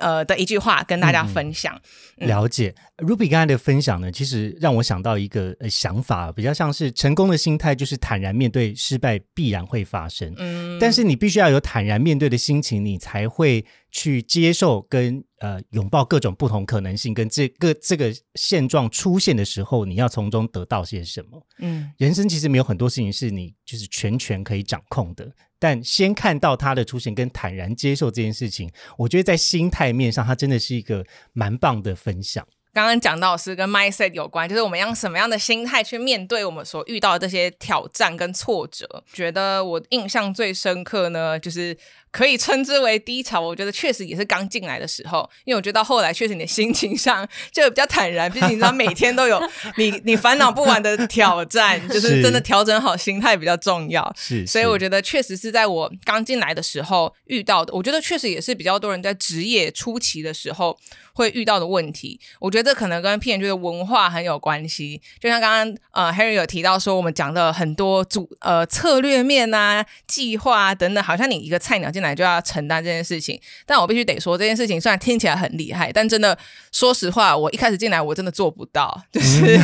呃的一句话跟大家分享。了解。Ruby 刚才的分享呢，其实让我想到一个呃想法，比较像是成功的心态就是坦然面对失败必然会发生，嗯，但是你必须要有坦然面对的心情，你才会去接受跟呃拥抱各种不同可能性，跟这个这个现状出现的时候，你要从中得到些什么？嗯，人生其实没有很多事情是你就是全权可以掌控的，但先看到他的出现跟坦然接受这件事情，我觉得在心态面上，他真的是一个蛮棒的。分享刚刚讲到是跟 mindset 有关，就是我们用什么样的心态去面对我们所遇到的这些挑战跟挫折。觉得我印象最深刻呢，就是。可以称之为低潮，我觉得确实也是刚进来的时候，因为我觉得到后来确实你的心情上就比较坦然，毕竟你知道每天都有 [LAUGHS] 你你烦恼不完的挑战，[LAUGHS] 就是真的调整好心态比较重要。是，所以我觉得确实是在我刚进来的时候遇到的，我觉得确实也是比较多人在职业初期的时候会遇到的问题。我觉得这可能跟 P N 的文化很有关系，就像刚刚呃 Harry 有提到说，我们讲的很多主呃策略面啊、计划啊等等，好像你一个菜鸟进进来就要承担这件事情。但我必须得说，这件事情虽然听起来很厉害，但真的说实话，我一开始进来我真的做不到，就是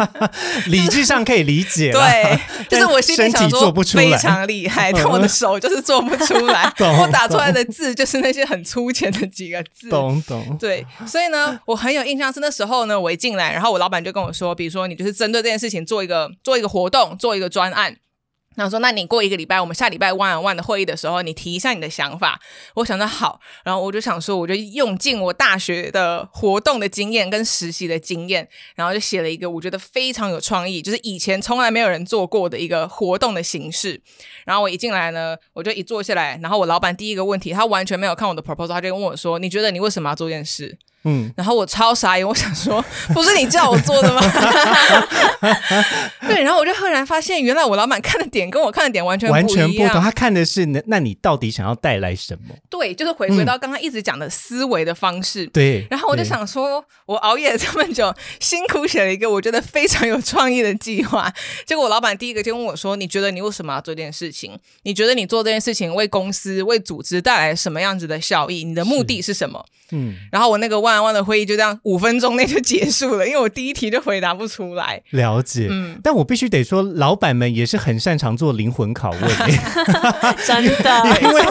[LAUGHS] 理智上可以理解，对，就是我心里想说非常厉害，但我的手就是做不出来，[LAUGHS] 我打出来的字就是那些很粗浅的几个字，懂懂，对，所以呢，我很有印象是那时候呢，我一进来，然后我老板就跟我说，比如说你就是针对这件事情做一个做一个活动，做一个专案。然后说，那你过一个礼拜，我们下礼拜 one on one 的会议的时候，你提一下你的想法。我想着好，然后我就想说，我就用尽我大学的活动的经验跟实习的经验，然后就写了一个我觉得非常有创意，就是以前从来没有人做过的一个活动的形式。然后我一进来呢，我就一坐下来，然后我老板第一个问题，他完全没有看我的 proposal，他就问我说：“你觉得你为什么要做这件事？”嗯，然后我超傻眼，我想说，[LAUGHS] 不是你叫我做的吗？[LAUGHS] 对，然后我就赫然发现，原来我老板看的点跟我看的点完全完全不同。他看的是，那那你到底想要带来什么？对，就是回归到刚刚一直讲的思维的方式。对，然后我就想说，我熬夜这么久，辛苦写了一个我觉得非常有创意的计划，[LAUGHS] 结果我老板第一个就问我说：“你觉得你为什么要做这件事情？你觉得你做这件事情为公司、为组织带来什么样子的效益？你的目的是什么？”嗯，然后我那个万万的会议就这样五分钟内就结束了，因为我第一题就回答不出来。了解，嗯，但我必须得说，老板们也是很擅长做灵魂拷问，[LAUGHS] 真的，[LAUGHS] 因为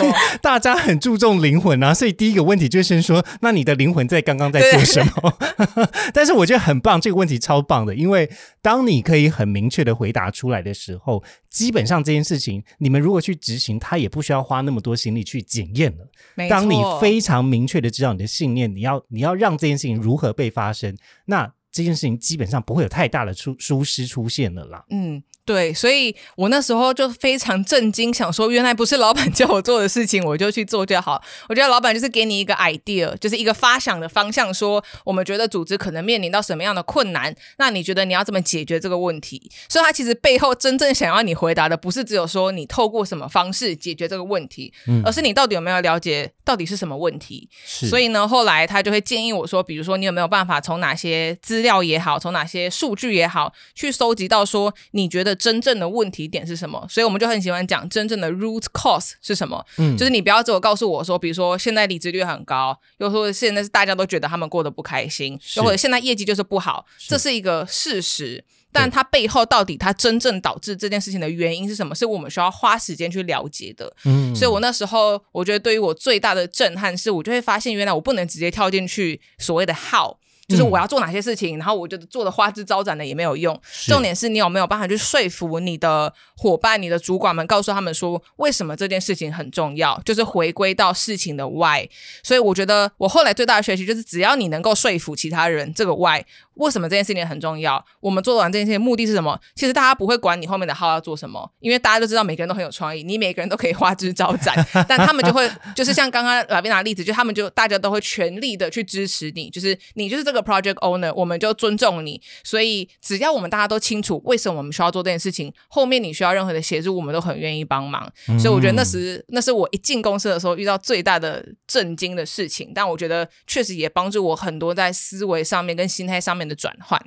大家很注重灵魂啊，所以第一个问题就先说，那你的灵魂在刚刚在做什么？[LAUGHS] 但是我觉得很棒，这个问题超棒的，因为当你可以很明确的回答出来的时候，基本上这件事情你们如果去执行，他也不需要花那么多心力去检验了。当你非常明确的知道你的。信念，你要你要让这件事情如何被发生，那这件事情基本上不会有太大的出疏失出现了啦。嗯。对，所以我那时候就非常震惊，想说原来不是老板叫我做的事情，我就去做就好。我觉得老板就是给你一个 idea，就是一个发想的方向，说我们觉得组织可能面临到什么样的困难，那你觉得你要怎么解决这个问题？所以他其实背后真正想要你回答的，不是只有说你透过什么方式解决这个问题，而是你到底有没有了解到底是什么问题。所以呢，后来他就会建议我说，比如说你有没有办法从哪些资料也好，从哪些数据也好，去收集到说你觉得。真正的问题点是什么？所以我们就很喜欢讲真正的 root cause 是什么。嗯，就是你不要只有告诉我说，比如说现在离职率很高，又或者现在是大家都觉得他们过得不开心，又或者现在业绩就是不好，这是一个事实。但它背后到底它真正导致这件事情的原因是什么？是我们需要花时间去了解的。嗯，所以我那时候我觉得对于我最大的震撼是，我就会发现原来我不能直接跳进去所谓的 how。就是我要做哪些事情，然后我觉得做的花枝招展的也没有用。重点是你有没有办法去说服你的伙伴、你的主管们，告诉他们说为什么这件事情很重要，就是回归到事情的 why。所以我觉得我后来最大的学习就是，只要你能够说服其他人，这个 why。为什么这件事情很重要？我们做完这件事情目的是什么？其实大家不会管你后面的号要做什么，因为大家都知道每个人都很有创意，你每个人都可以花枝招展，[LAUGHS] 但他们就会就是像刚刚老边拿例子，就他们就大家都会全力的去支持你，就是你就是这个 project owner，我们就尊重你。所以只要我们大家都清楚为什么我们需要做这件事情，后面你需要任何的协助，我们都很愿意帮忙。所以我觉得那时那是我一进公司的时候遇到最大的震惊的事情，但我觉得确实也帮助我很多在思维上面跟心态上面。的转换，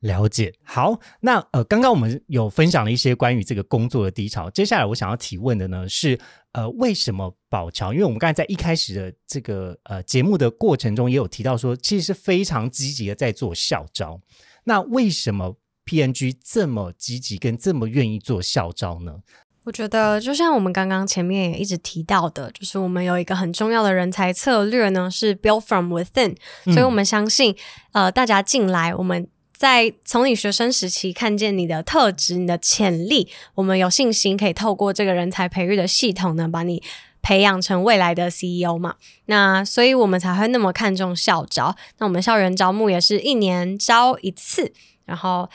了解好。那呃，刚刚我们有分享了一些关于这个工作的低潮。接下来我想要提问的呢是，呃，为什么宝桥？因为我们刚才在一开始的这个呃节目的过程中也有提到说，其实是非常积极的在做校招。那为什么 PNG 这么积极跟这么愿意做校招呢？我觉得，就像我们刚刚前面也一直提到的，就是我们有一个很重要的人才策略呢，是 build from within。所以我们相信，呃，大家进来，我们在从你学生时期看见你的特质、你的潜力，我们有信心可以透过这个人才培育的系统呢，把你培养成未来的 CEO 嘛。那所以我们才会那么看重校招。那我们校园招募也是一年招一次，然后。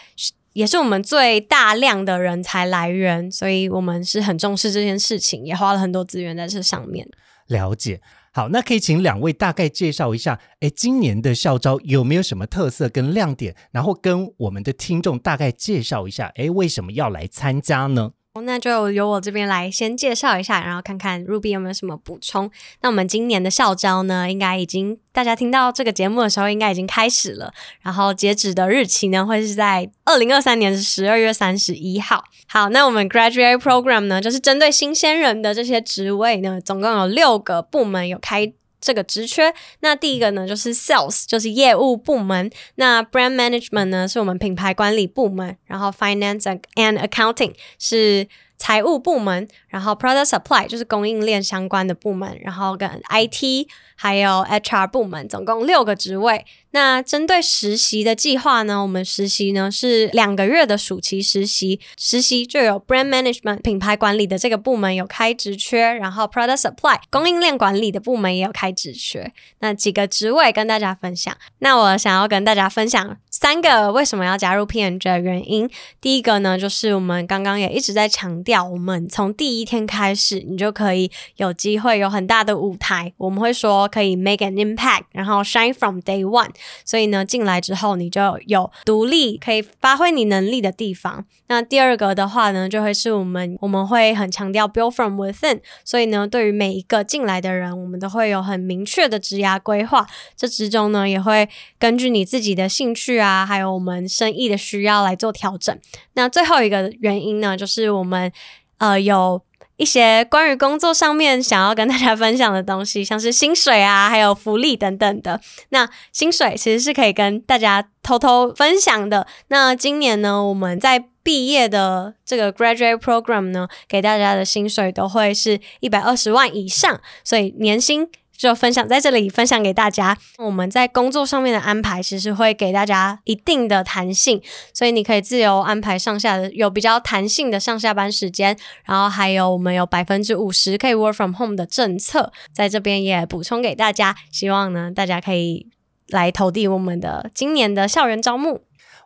也是我们最大量的人才来源，所以我们是很重视这件事情，也花了很多资源在这上面。了解，好，那可以请两位大概介绍一下，哎，今年的校招有没有什么特色跟亮点？然后跟我们的听众大概介绍一下，哎，为什么要来参加呢？那就由我这边来先介绍一下，然后看看 Ruby 有没有什么补充。那我们今年的校招呢，应该已经大家听到这个节目的时候，应该已经开始了。然后截止的日期呢，会是在二零二三年十二月三十一号。好，那我们 Graduate Program 呢，就是针对新鲜人的这些职位呢，总共有六个部门有开。这个职缺，那第一个呢就是 sales，就是业务部门。那 brand management 呢是我们品牌管理部门，然后 finance and accounting 是财务部门，然后 product supply 就是供应链相关的部门，然后跟 IT 还有 HR 部门，总共六个职位。那针对实习的计划呢？我们实习呢是两个月的暑期实习，实习就有 brand management 品牌管理的这个部门有开职缺，然后 product supply 供应链管理的部门也有开职缺。那几个职位跟大家分享。那我想要跟大家分享三个为什么要加入 PNG 的原因。第一个呢，就是我们刚刚也一直在强调，我们从第一天开始，你就可以有机会有很大的舞台。我们会说可以 make an impact，然后 shine from day one。所以呢，进来之后你就有独立可以发挥你能力的地方。那第二个的话呢，就会是我们我们会很强调 build from within。所以呢，对于每一个进来的人，我们都会有很明确的职涯规划。这之中呢，也会根据你自己的兴趣啊，还有我们生意的需要来做调整。那最后一个原因呢，就是我们呃有。一些关于工作上面想要跟大家分享的东西，[LAUGHS] 像是薪水啊，还有福利等等的。那薪水其实是可以跟大家偷偷分享的。那今年呢，我们在毕业的这个 graduate program 呢，给大家的薪水都会是一百二十万以上，所以年薪。就分享在这里，分享给大家。我们在工作上面的安排，其实会给大家一定的弹性，所以你可以自由安排上下的，有比较弹性的上下班时间。然后还有我们有百分之五十可以 work from home 的政策，在这边也补充给大家。希望呢，大家可以来投递我们的今年的校园招募。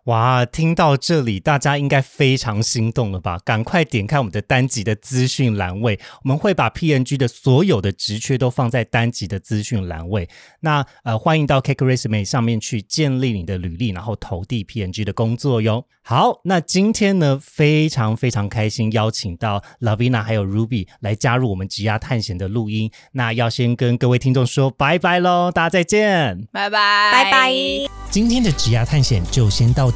哇，听到这里，大家应该非常心动了吧？赶快点开我们的单集的资讯栏位，我们会把 PNG 的所有的职缺都放在单集的资讯栏位。那呃，欢迎到 Cake Resume 上面去建立你的履历，然后投递 PNG 的工作哟。好，那今天呢，非常非常开心，邀请到 Lavina 还有 Ruby 来加入我们职涯探险的录音。那要先跟各位听众说拜拜喽，大家再见，拜拜，拜拜。今天的职涯探险就先到